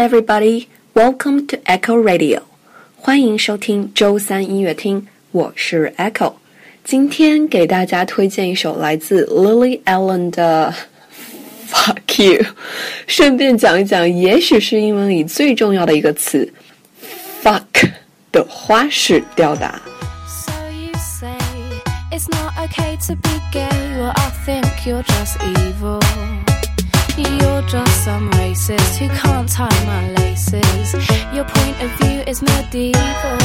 everybody, welcome to Echo Radio. 欢迎收听周三音乐厅，我是 Echo。今天给大家推荐一首来自 Lily Allen 的 Fuck You，顺便讲一讲，也许是英文里最重要的一个词 Fuck 的花式表达。So you say it's not okay to be gay. Well, I think you're just evil. You're just some racist who can't tie my laces. Your point of view is medieval.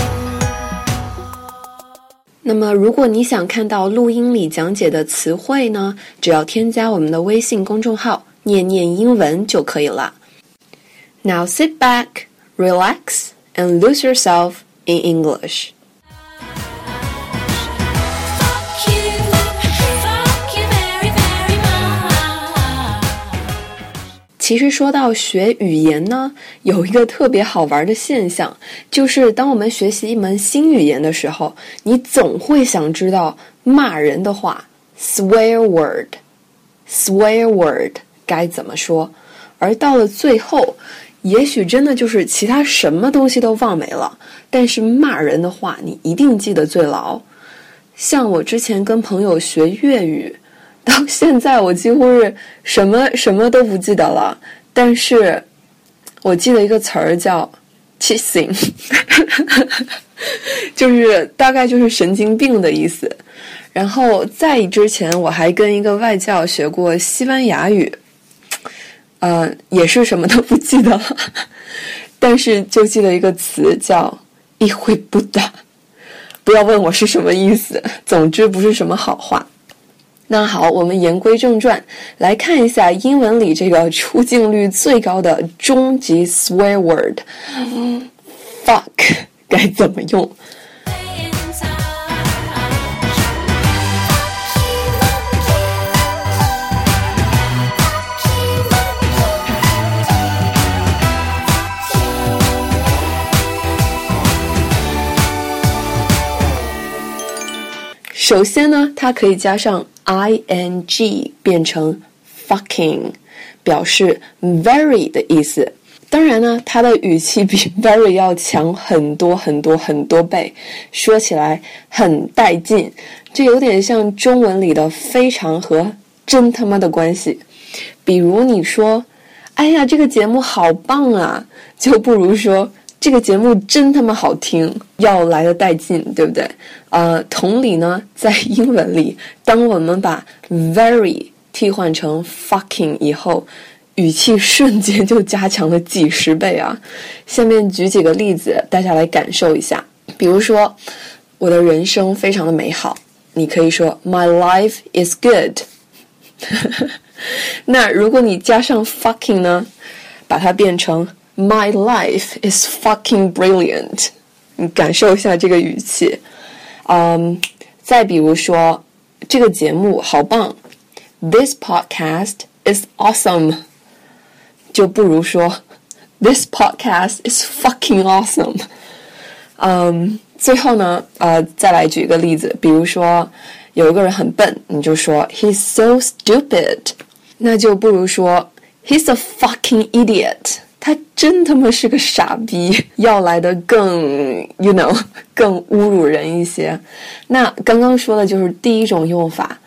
那么，如果你想看到录音里讲解的词汇呢，只要添加我们的微信公众号“念念英文”就可以了。Now sit back, relax, and lose yourself in English. 其实说到学语言呢，有一个特别好玩的现象，就是当我们学习一门新语言的时候，你总会想知道骂人的话 （swear word），swear word 该怎么说。而到了最后，也许真的就是其他什么东西都忘没了，但是骂人的话你一定记得最牢。像我之前跟朋友学粤语，到现在我几乎是什么什么都不记得了，但是我记得一个词儿叫 “chasing”，就是大概就是神经病的意思。然后在之前我还跟一个外教学过西班牙语，呃，也是什么都不记得了，但是就记得一个词叫“一会不打”。不要问我是什么意思，总之不是什么好话。那好，我们言归正传，来看一下英文里这个出镜率最高的终极 swear word，fuck 该怎么用？首先呢，它可以加上 ing 变成 fucking，表示 very 的意思。当然呢，它的语气比 very 要强很多很多很多倍，说起来很带劲。这有点像中文里的非常和真他妈的关系。比如你说：“哎呀，这个节目好棒啊！”就不如说。这个节目真他妈好听，要来的带劲，对不对？呃，同理呢，在英文里，当我们把 very 替换成 fucking 以后，语气瞬间就加强了几十倍啊！下面举几个例子，大家来感受一下。比如说，我的人生非常的美好，你可以说 My life is good。那如果你加上 fucking 呢，把它变成 My life is fucking brilliant。你感受一下这个语气。嗯，再比如说，这个节目好棒，This podcast is awesome。就不如说，This podcast is fucking awesome。嗯，最后呢，呃，再来举一个例子，比如说有一个人很笨，你就说 He's so stupid。那就不如说 He's a fucking idiot。 他真他妈是个傻逼，要来的更，you know，更侮辱人一些。那刚刚说的就是第一种用法。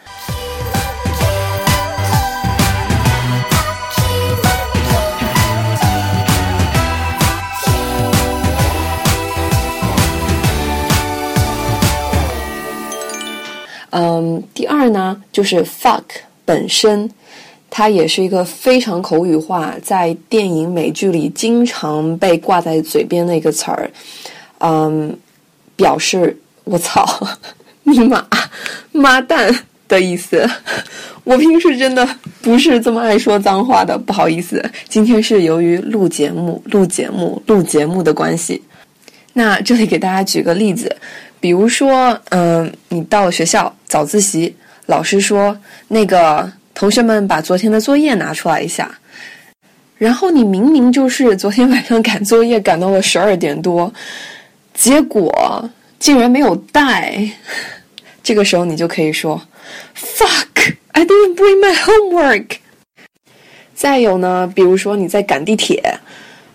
嗯，第二呢，就是 fuck 本身。它也是一个非常口语化，在电影、美剧里经常被挂在嘴边的一个词儿，嗯，表示“我操，尼玛，妈蛋”的意思。我平时真的不是这么爱说脏话的，不好意思，今天是由于录节目、录节目、录节目的关系。那这里给大家举个例子，比如说，嗯，你到学校早自习，老师说那个。同学们把昨天的作业拿出来一下，然后你明明就是昨天晚上赶作业赶到了十二点多，结果竟然没有带。这个时候你就可以说：“Fuck, I didn't bring my homework。”再有呢，比如说你在赶地铁，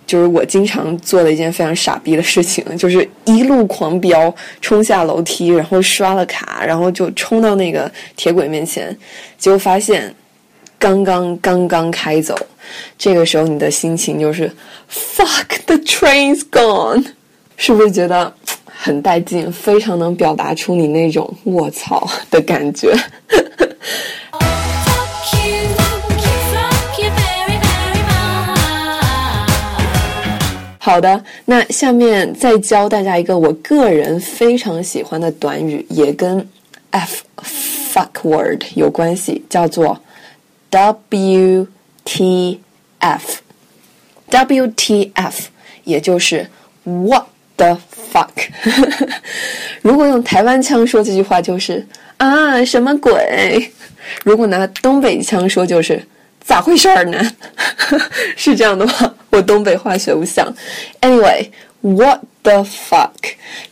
就是我经常做的一件非常傻逼的事情，就是一路狂飙，冲下楼梯，然后刷了卡，然后就冲到那个铁轨面前，结果发现刚刚刚刚开走，这个时候你的心情就是 fuck the train's gone，是不是觉得很带劲，非常能表达出你那种卧槽的感觉？好的，那下面再教大家一个我个人非常喜欢的短语，也跟 f fuck word 有关系，叫做 W T F。W T F 也就是 What the fuck。如果用台湾腔说这句话就是啊什么鬼？如果拿东北腔说就是。咋回事儿呢？是这样的吗？我东北话学不像。Anyway，what the fuck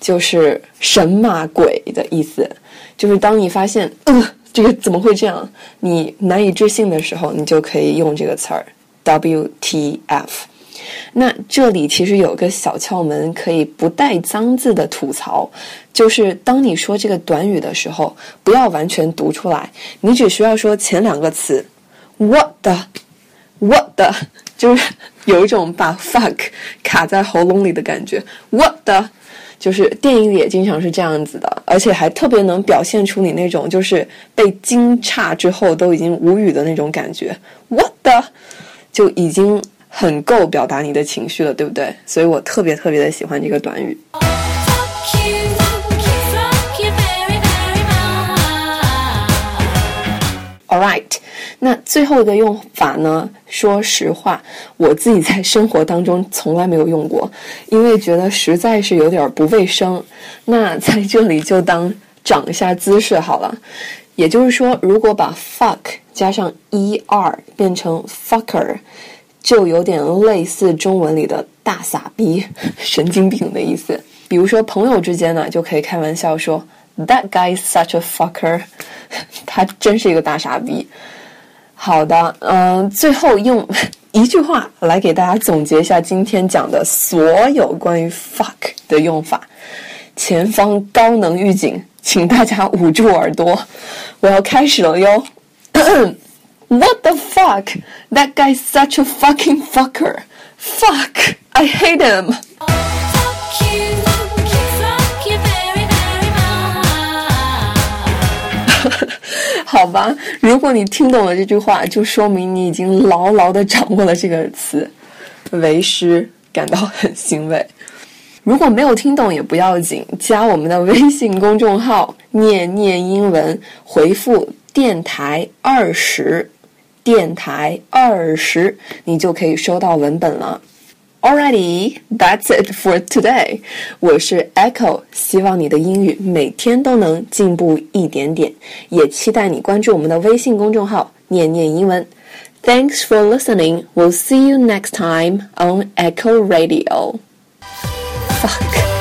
就是神马鬼的意思。就是当你发现，呃，这个怎么会这样？你难以置信的时候，你就可以用这个词儿 WTF。那这里其实有个小窍门，可以不带脏字的吐槽，就是当你说这个短语的时候，不要完全读出来，你只需要说前两个词。What the the，what the，就是有一种把 fuck 卡在喉咙里的感觉。What the，就是电影里也经常是这样子的，而且还特别能表现出你那种就是被惊诧之后都已经无语的那种感觉。What the，就已经很够表达你的情绪了，对不对？所以我特别特别的喜欢这个短语。All right，那最后一个用法呢？说实话，我自己在生活当中从来没有用过，因为觉得实在是有点不卫生。那在这里就当长一下姿势好了。也就是说，如果把 fuck 加上 er 变成 fucker，就有点类似中文里的大傻逼、神经病的意思。比如说朋友之间呢，就可以开玩笑说。That guy is such a fucker，他真是一个大傻逼。好的，嗯，最后用一句话来给大家总结一下今天讲的所有关于 fuck 的用法。前方高能预警，请大家捂住耳朵，我要开始了哟。What the fuck? That guy is such a fucking fucker. Fuck, I hate him. 好吧，如果你听懂了这句话，就说明你已经牢牢的掌握了这个词，为师感到很欣慰。如果没有听懂也不要紧，加我们的微信公众号“念念英文”，回复“电台二十”，电台二十，你就可以收到文本了。Alrighty, that's it for today. 我是 Echo，希望你的英语每天都能进步一点点，也期待你关注我们的微信公众号“念念英文”。Thanks for listening. We'll see you next time on Echo Radio. Fuck.